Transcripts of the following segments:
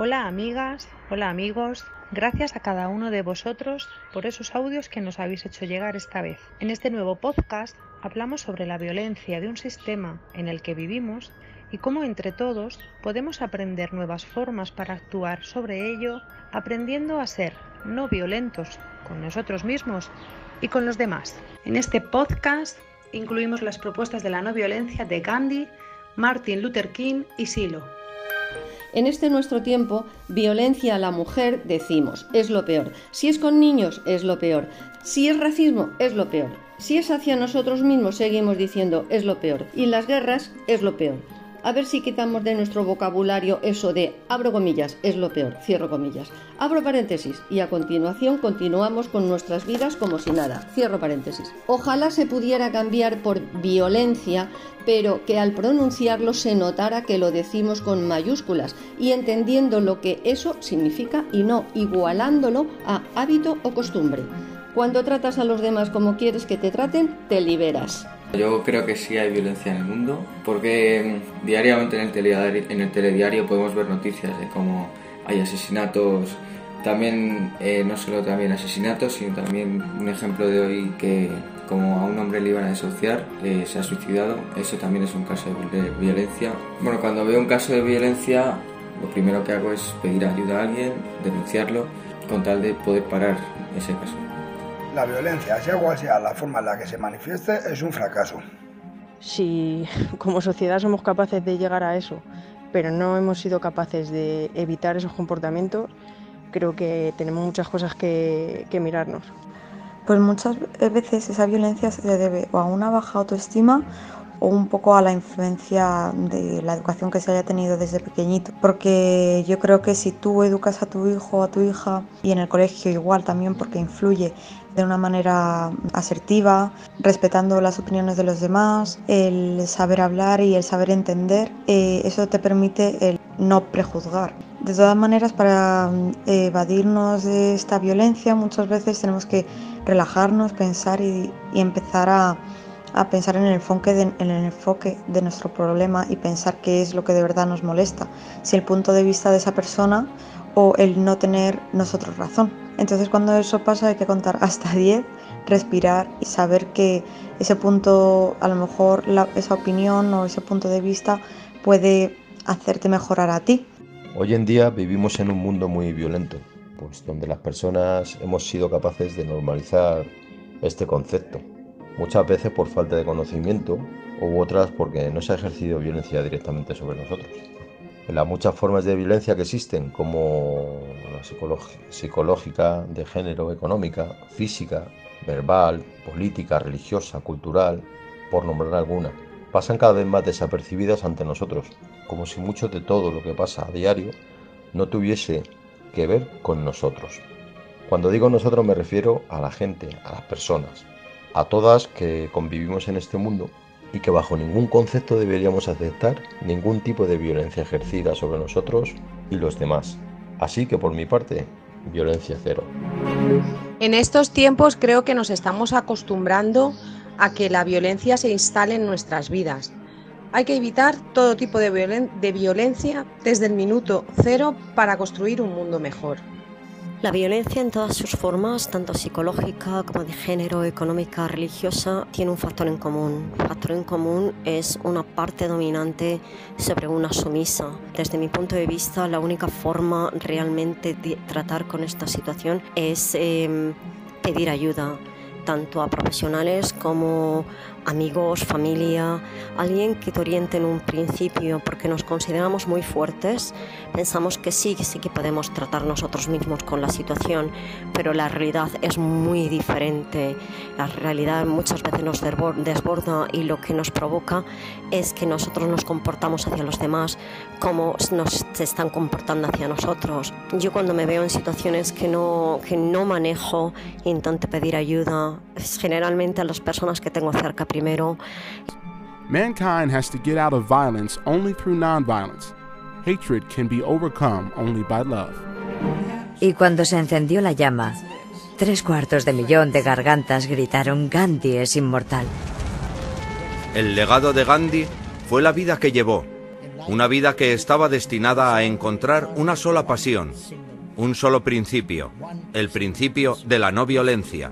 Hola amigas, hola amigos, gracias a cada uno de vosotros por esos audios que nos habéis hecho llegar esta vez. En este nuevo podcast hablamos sobre la violencia de un sistema en el que vivimos y cómo entre todos podemos aprender nuevas formas para actuar sobre ello, aprendiendo a ser no violentos con nosotros mismos y con los demás. En este podcast incluimos las propuestas de la no violencia de Gandhi, Martin Luther King y Silo. En este nuestro tiempo, violencia a la mujer, decimos, es lo peor. Si es con niños, es lo peor. Si es racismo, es lo peor. Si es hacia nosotros mismos, seguimos diciendo, es lo peor. Y las guerras, es lo peor a ver si quitamos de nuestro vocabulario eso de abro comillas, es lo peor, cierro comillas, abro paréntesis y a continuación continuamos con nuestras vidas como si nada, cierro paréntesis. Ojalá se pudiera cambiar por violencia, pero que al pronunciarlo se notara que lo decimos con mayúsculas y entendiendo lo que eso significa y no igualándolo a hábito o costumbre. Cuando tratas a los demás como quieres que te traten, te liberas. Yo creo que sí hay violencia en el mundo, porque mm, diariamente en el telediario, podemos ver noticias de cómo hay asesinatos, también eh, no solo también asesinatos, sino también un ejemplo de hoy que como a un hombre le iban a desahuciar, eh, se ha suicidado, eso también es un caso de violencia. Bueno, cuando veo un caso de violencia, lo primero que hago es pedir ayuda a alguien, denunciarlo, con tal de poder parar ese caso. La violencia, sea cual sea la forma en la que se manifieste, es un fracaso. Si como sociedad somos capaces de llegar a eso, pero no hemos sido capaces de evitar esos comportamientos, creo que tenemos muchas cosas que, que mirarnos. Pues muchas veces esa violencia se debe o a una baja autoestima o un poco a la influencia de la educación que se haya tenido desde pequeñito. Porque yo creo que si tú educas a tu hijo o a tu hija, y en el colegio igual también porque influye de una manera asertiva, respetando las opiniones de los demás, el saber hablar y el saber entender, eh, eso te permite el no prejuzgar. De todas maneras, para eh, evadirnos de esta violencia muchas veces tenemos que relajarnos, pensar y empezar a a pensar en el, enfoque de, nuestro problema y pensar qué es lo que de verdad nos molesta, si el punto de vista de esa persona o el no tener nosotros razón. Entonces cuando eso pasa hay que contar hasta 10, respirar y saber que ese punto, a lo mejor esa opinión o ese punto de vista puede hacerte mejorar a ti. Hoy en día vivimos en un mundo muy violento, pues donde las personas hemos sido capaces de normalizar este concepto muchas veces por falta de conocimiento u otras porque no se ha ejercido violencia directamente sobre nosotros. Las muchas formas de violencia que existen, como la psicológica, de género, económica, física, verbal, política, religiosa, cultural, por nombrar alguna, pasan cada vez más desapercibidas ante nosotros, como si mucho de todo lo que pasa a diario no tuviese que ver con nosotros. Cuando digo nosotros me refiero a la gente, a las personas, a todas que convivimos en este mundo y que bajo ningún concepto deberíamos aceptar ningún tipo de violencia ejercida sobre nosotros y los demás. Así que por mi parte, violencia cero. En estos tiempos creo que nos estamos acostumbrando a que la violencia se instale en nuestras vidas. Hay que evitar todo tipo de, violencia desde el minuto cero para construir un mundo mejor. La violencia en todas sus formas, tanto psicológica como de género, económica, religiosa, tiene un factor en común. El factor en común es una parte dominante sobre una sumisa. Desde mi punto de vista, la única forma realmente de tratar con esta situación es em, pedir ayuda tanto a profesionales como amigos, familia, alguien que te oriente en un principio, porque nos consideramos muy fuertes, pensamos que sí, sí que podemos tratar nosotros mismos con la situación, pero la realidad es muy diferente. La realidad muchas veces nos desborda y lo que nos provoca es que nosotros nos comportamos hacia los demás como nos están comportando hacia nosotros. Yo cuando me veo en situaciones que no, que no manejo, intento pedir ayuda, generalmente a las personas que tengo cerca primero. Mankind has to get out of violence only through nonviolence. Hatred can be overcome only by love. Y cuando se encendió la llama, tres cuartos de millón de gargantas gritaron Gandhi es inmortal. El legado de Gandhi fue la vida que llevó, Una vida que estaba destinada a encontrar una sola pasión, un solo principio, el principio de la no violencia.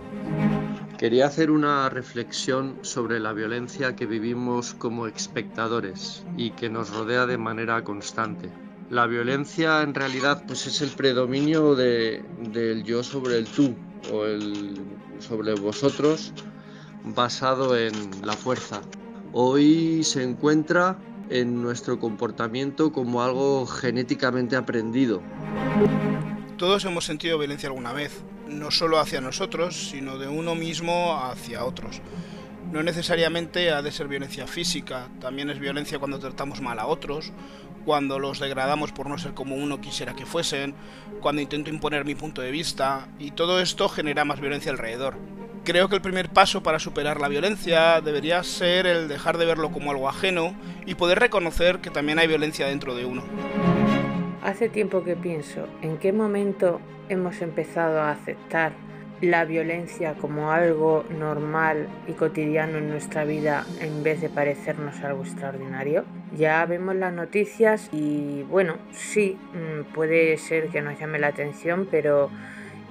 Quería hacer una reflexión sobre la violencia que vivimos como espectadores y que nos rodea de manera constante. La violencia en realidad pues es el predominio de, del yo sobre el tú o el sobre vosotros basado en la fuerza. Hoy se encuentra en nuestro comportamiento como algo genéticamente aprendido. Todos hemos sentido violencia alguna vez, no solo hacia nosotros, sino de uno mismo hacia otros. No necesariamente ha de ser violencia física, también es violencia cuando tratamos mal a otros, cuando los degradamos por no ser como uno quisiera que fuesen, cuando intento imponer mi punto de vista, y todo esto genera más violencia alrededor. Creo que el primer paso para superar la violencia debería ser el dejar de verlo como algo ajeno y poder reconocer que también hay violencia dentro de uno. Hace tiempo que pienso en qué momento hemos empezado a aceptar la violencia como algo normal y cotidiano en nuestra vida en vez de parecernos algo extraordinario. Ya vemos las noticias y bueno, sí, mm, puede ser que nos llame la atención, pero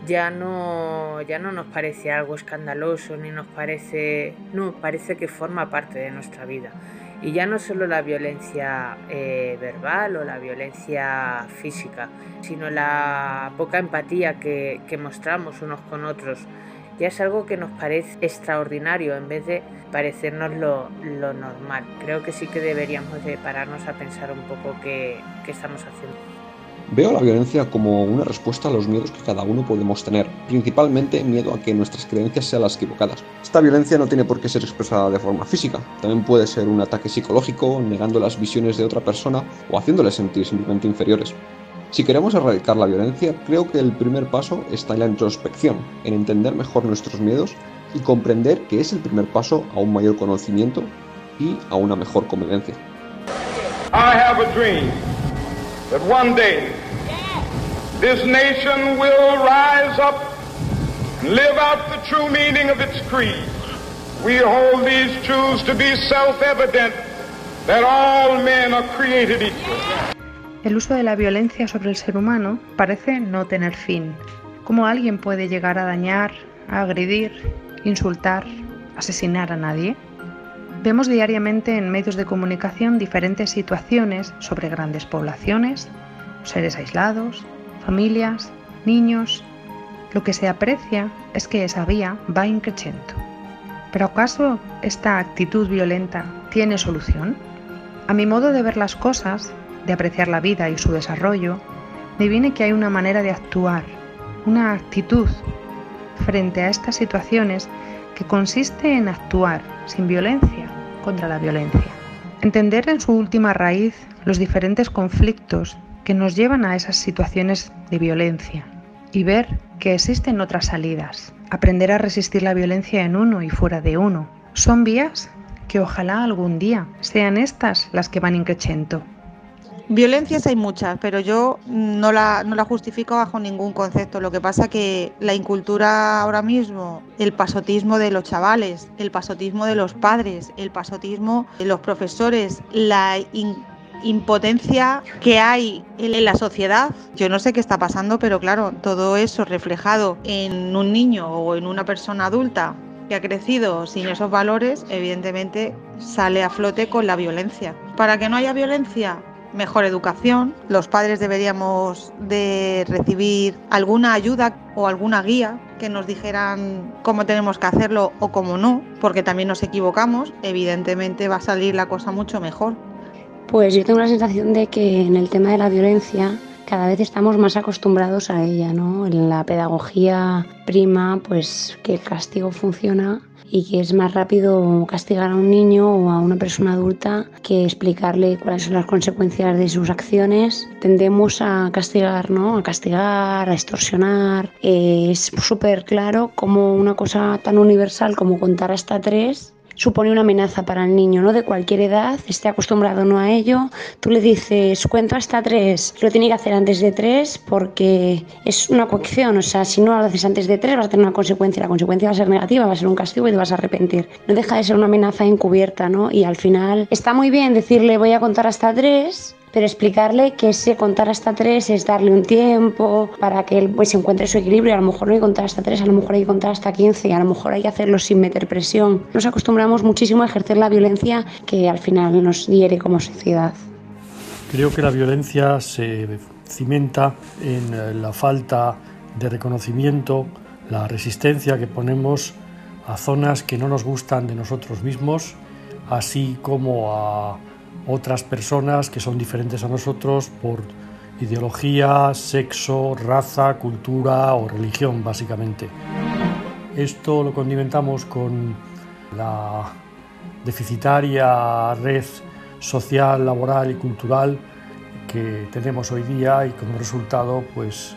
ya no, ya no nos parece algo escandaloso ni nos parece, no, parece que forma parte de nuestra vida. Y ya no solo la violencia eh, verbal o la violencia física, sino la poca empatía que, que mostramos unos con otros. Ya es algo que nos parece extraordinario en vez de parecernos lo, lo normal. Creo que sí que deberíamos de pararnos a pensar un poco qué, qué estamos haciendo. Veo la violencia como una respuesta a los miedos que cada uno podemos tener, principalmente miedo a que nuestras creencias sean las equivocadas. Esta violencia no tiene por qué ser expresada de forma física, también puede ser un ataque psicológico, negando las visiones de otra persona o haciéndole sentir simplemente inferiores. Si queremos erradicar la violencia, creo que el primer paso está en la introspección, en entender mejor nuestros miedos y comprender que es el primer paso a un mayor conocimiento y a una mejor convivencia. That one day this nation will rise up and live out the true meaning of its creed. We hold these truths to be self-evident that all men are created equal. El uso de la violencia sobre el ser humano parece no tener fin. ¿Cómo alguien puede llegar a dañar, a agredir, insultar, asesinar a nadie? Vemos diariamente en medios de comunicación diferentes situaciones sobre grandes poblaciones, seres aislados, familias, niños. Lo que se aprecia es que esa vía va increciendo. ¿Pero acaso esta actitud violenta tiene solución? A mi modo de ver las cosas, de apreciar la vida y su desarrollo, me viene que hay una manera de actuar, una actitud frente a estas situaciones que consiste en actuar sin violencia contra la violencia. Entender en su última raíz los diferentes conflictos que nos llevan a esas situaciones de violencia y ver que existen otras salidas. Aprender a resistir la violencia en uno y fuera de uno. Son vías que ojalá algún día sean estas las que van increciendo. Violencias hay muchas, pero yo no la, no la justifico bajo ningún concepto. Lo que pasa que la incultura ahora mismo, el pasotismo de los chavales, el pasotismo de los padres, el pasotismo de los profesores, la impotencia que hay en la sociedad. Yo no sé qué está pasando, pero claro, todo eso reflejado en un niño o en una persona adulta que ha crecido sin esos valores, evidentemente sale a flote con la violencia. Para que no haya violencia, mejor educación. Los padres deberíamos de recibir alguna ayuda o alguna guía que nos dijeran cómo tenemos que hacerlo o cómo no, porque también nos equivocamos. Evidentemente va a salir la cosa mucho mejor. Pues yo tengo la sensación de que en el tema de la violencia cada vez estamos más acostumbrados a ella, ¿no? En la pedagogía prima, pues que el castigo funciona y que es más rápido castigar a un niño o a una persona adulta que explicarle cuáles son las consecuencias de sus acciones. Tendemos a castigar, ¿no? A castigar, a extorsionar. es súper claro como una cosa tan universal como contar hasta tres supone una amenaza para el niño, ¿no? De cualquier edad, esté acostumbrado o no a ello. Tú le dices, cuento hasta tres, lo tiene que hacer antes de tres porque es una coacción, o sea, si no lo haces antes de tres vas a tener una consecuencia, la consecuencia va a ser negativa, va a ser un castigo y te vas a arrepentir. No deja de ser una amenaza encubierta, ¿no? Y al final está muy bien decirle voy a contar hasta tres, pero explicarle que ese contar hasta tres es darle un tiempo para que él pues encuentre su equilibrio. A lo mejor no hay que contar hasta tres, a lo mejor hay que contar hasta 15, a lo mejor hay que hacerlo sin meter presión. Nos acostumbramos muchísimo a ejercer la violencia que al final nos hiere como sociedad. Creo que la violencia se cimenta en eh, la falta de reconocimiento, la resistencia que ponemos a zonas que no nos gustan de nosotros mismos, así como a otras personas que son diferentes a nosotros por ideología, sexo, raza, cultura o religión, básicamente. Esto lo condimentamos con la deficitaria red social, laboral y cultural que tenemos hoy día y como resultado pues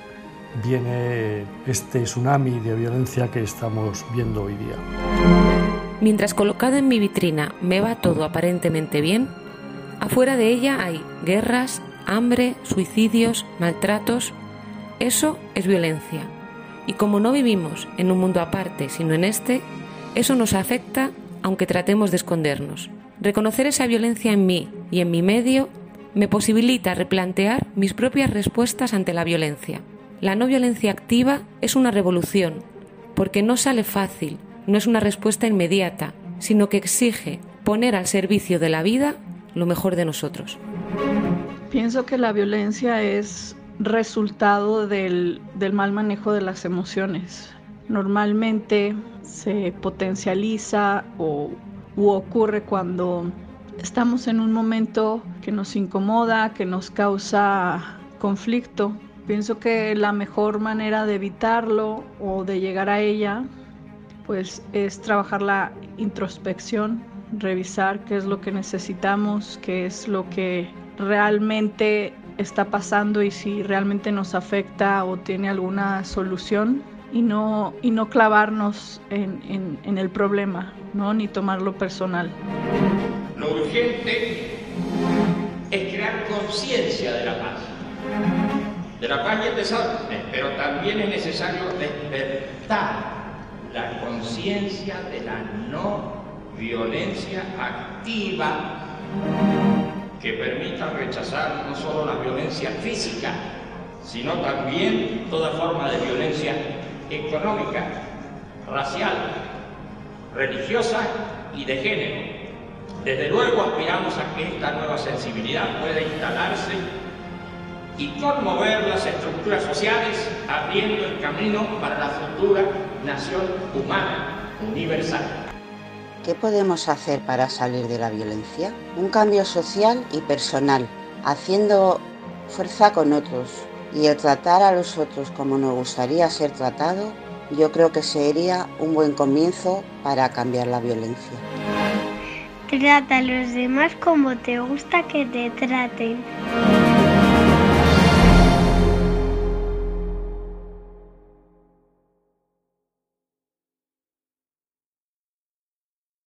viene este tsunami de violencia que estamos viendo hoy día. Mientras colocado en mi vitrina me va todo aparentemente bien, afuera de ella hay guerras, hambre, suicidios, maltratos. Eso es violencia. Y como no vivimos en un mundo aparte, sino en este, eso nos afecta aunque tratemos de escondernos. Reconocer esa violencia en mí y en mi medio me posibilita replantear mis propias respuestas ante la violencia. La no violencia activa es una revolución, porque no sale fácil, no es una respuesta inmediata, sino que exige poner al servicio de la vida lo mejor de nosotros. Pienso que la violencia es resultado del, del mal manejo de las emociones. Normalmente se potencializa o u ocurre cuando estamos en un momento que nos incomoda, que nos causa conflicto. Pienso que la mejor manera de evitarlo o de llegar a ella pues es trabajar la introspección, revisar qué es lo que necesitamos, qué es lo que realmente está pasando y si realmente nos afecta o tiene alguna solución y no, y no clavarnos en, en, el problema, ¿no? ni tomarlo personal. Lo urgente es crear conciencia de la paz. De la paz y el desastre, pero también es necesario despertar la conciencia de la no violencia activa que permita rechazar no solo la violencia física, sino también toda forma de violencia económica, racial, religiosa y de género. Desde luego aspiramos a que esta nueva sensibilidad pueda instalarse y conmover las estructuras sociales, abriendo el camino para la futura nación humana universal. ¿Qué podemos hacer para salir de la violencia? Un cambio social y personal, haciendo fuerza con otros y el tratar a los otros como nos gustaría ser tratado, yo creo que sería un buen comienzo para cambiar la violencia. Trata a los demás como te gusta que te traten.